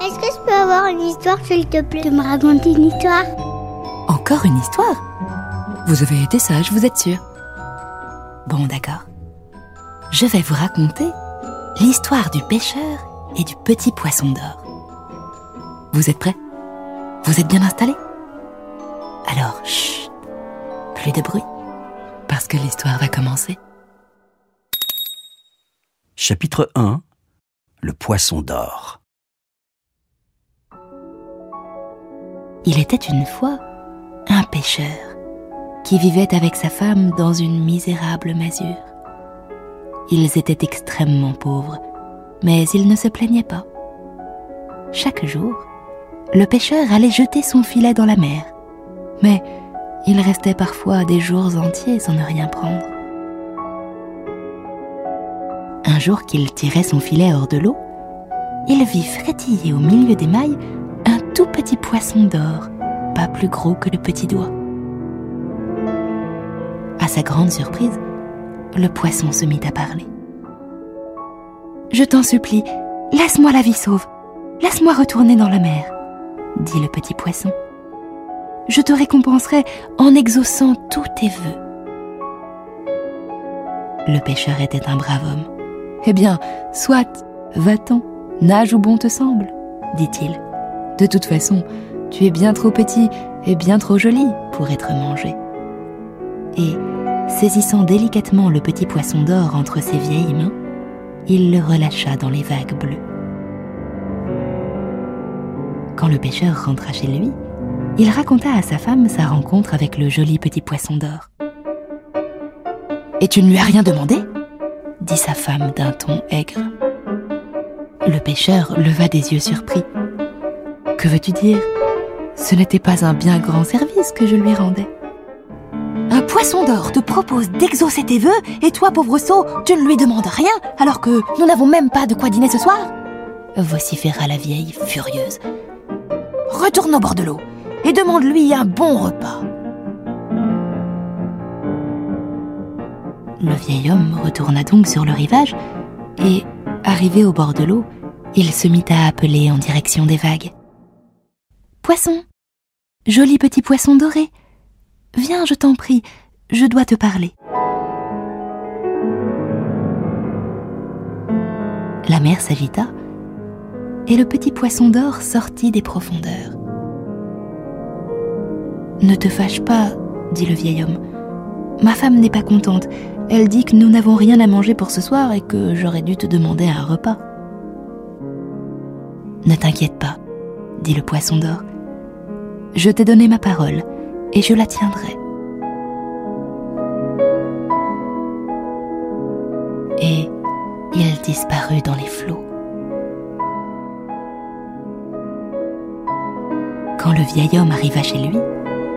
Est-ce que je peux avoir une histoire, s'il te plaît, de me raconter une histoire? Encore une histoire? Vous avez été sage, vous êtes sûr Bon, d'accord. Je vais vous raconter l'histoire du pêcheur et du petit poisson d'or. Vous êtes prêts? Vous êtes bien installés? Alors, chut, plus de bruit, parce que l'histoire va commencer. Chapitre 1 Le poisson d'or. Il était une fois un pêcheur qui vivait avec sa femme dans une misérable masure. Ils étaient extrêmement pauvres, mais ils ne se plaignaient pas. Chaque jour, le pêcheur allait jeter son filet dans la mer, mais il restait parfois des jours entiers sans ne rien prendre. Un jour qu'il tirait son filet hors de l'eau, il vit frétiller au milieu des mailles tout petit poisson d'or, pas plus gros que le petit doigt. À sa grande surprise, le poisson se mit à parler. Je t'en supplie, laisse-moi la vie sauve, laisse-moi retourner dans la mer, dit le petit poisson. Je te récompenserai en exaucant tous tes vœux. Le pêcheur était un brave homme. Eh bien, soit, va-t'en, nage où bon te semble, dit-il. De toute façon, tu es bien trop petit et bien trop joli pour être mangé. Et, saisissant délicatement le petit poisson d'or entre ses vieilles mains, il le relâcha dans les vagues bleues. Quand le pêcheur rentra chez lui, il raconta à sa femme sa rencontre avec le joli petit poisson d'or. Et tu ne lui as rien demandé? dit sa femme d'un ton aigre. Le pêcheur leva des yeux surpris. Que veux-tu dire? Ce n'était pas un bien grand service que je lui rendais. Un poisson d'or te propose d'exaucer tes vœux et toi, pauvre sot, tu ne lui demandes rien alors que nous n'avons même pas de quoi dîner ce soir vociféra la vieille furieuse. Retourne au bord de l'eau et demande-lui un bon repas. Le vieil homme retourna donc sur le rivage et, arrivé au bord de l'eau, il se mit à appeler en direction des vagues. Poisson, joli petit poisson doré, viens, je t'en prie, je dois te parler. La mer s'agita et le petit poisson d'or sortit des profondeurs. Ne te fâche pas, dit le vieil homme. Ma femme n'est pas contente. Elle dit que nous n'avons rien à manger pour ce soir et que j'aurais dû te demander un repas. Ne t'inquiète pas, dit le poisson d'or. Je t'ai donné ma parole et je la tiendrai. Et il disparut dans les flots. Quand le vieil homme arriva chez lui,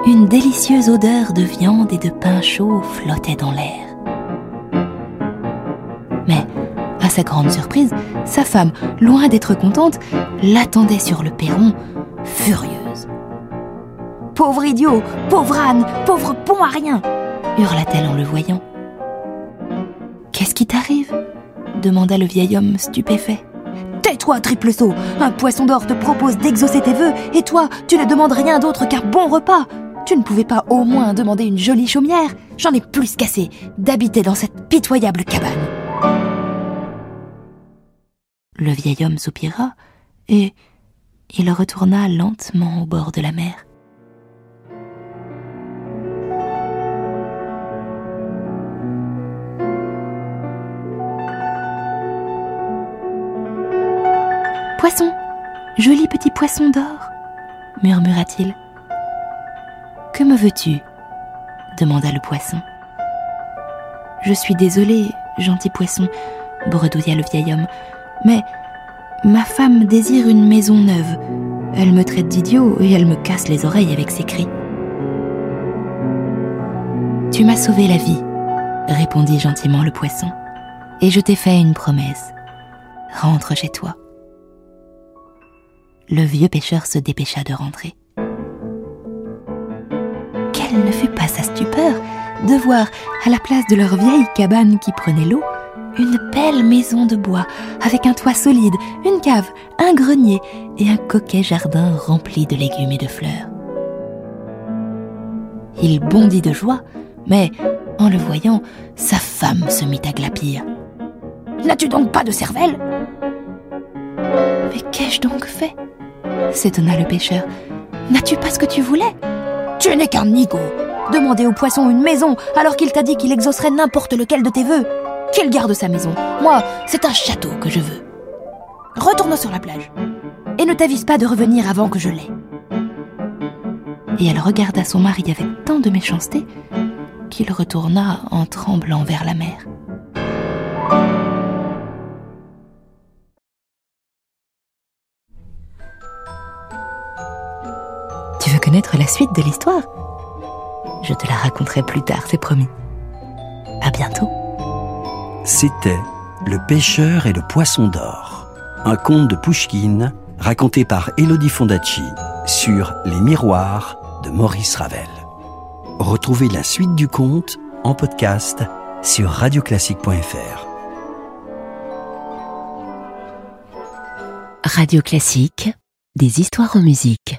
une délicieuse odeur de viande et de pain chaud flottait dans l'air. Mais, à sa grande surprise, sa femme, loin d'être contente, l'attendait sur le perron, furieuse. Pauvre idiot, pauvre âne, pauvre bon à rien hurla-t-elle en le voyant. Qu'est-ce qui t'arrive? demanda le vieil homme stupéfait. Tais-toi, triple saut Un poisson d'or te propose d'exaucer tes vœux, et toi, tu ne demandes rien d'autre qu'un bon repas tu ne pouvais pas au moins demander une jolie chaumière J'en ai plus qu'assez d'habiter dans cette pitoyable cabane. Le vieil homme soupira et il retourna lentement au bord de la mer. Poisson, joli petit poisson d'or, murmura-t-il. Que me veux-tu? demanda le poisson. Je suis désolé, gentil poisson, bredouilla le vieil homme. Mais ma femme désire une maison neuve. Elle me traite d'idiot et elle me casse les oreilles avec ses cris. Tu m'as sauvé la vie, répondit gentiment le poisson, et je t'ai fait une promesse. Rentre chez toi. Le vieux pêcheur se dépêcha de rentrer. Quelle ne fut pas sa stupeur de voir, à la place de leur vieille cabane qui prenait l'eau, une belle maison de bois avec un toit solide, une cave, un grenier et un coquet jardin rempli de légumes et de fleurs. Il bondit de joie, mais en le voyant, sa femme se mit à glapir. N'as-tu donc pas de cervelle Mais qu'ai-je donc fait? S'étonna le pêcheur. N'as-tu pas ce que tu voulais? Tu n'es qu'un nigo Demander au poisson une maison alors qu'il t'a dit qu'il exaucerait n'importe lequel de tes vœux. Qu'il garde sa maison. Moi, c'est un château que je veux. Retourne sur la plage. Et ne t'avise pas de revenir avant que je l'aie. Et elle regarda son mari avec tant de méchanceté qu'il retourna en tremblant vers la mer. Connaître la suite de l'histoire Je te la raconterai plus tard, c'est promis. À bientôt. C'était Le pêcheur et le poisson d'or, un conte de Pouchkine raconté par Elodie Fondacci sur Les miroirs de Maurice Ravel. Retrouvez la suite du conte en podcast sur radioclassique.fr. Radio Classique, des histoires en musique.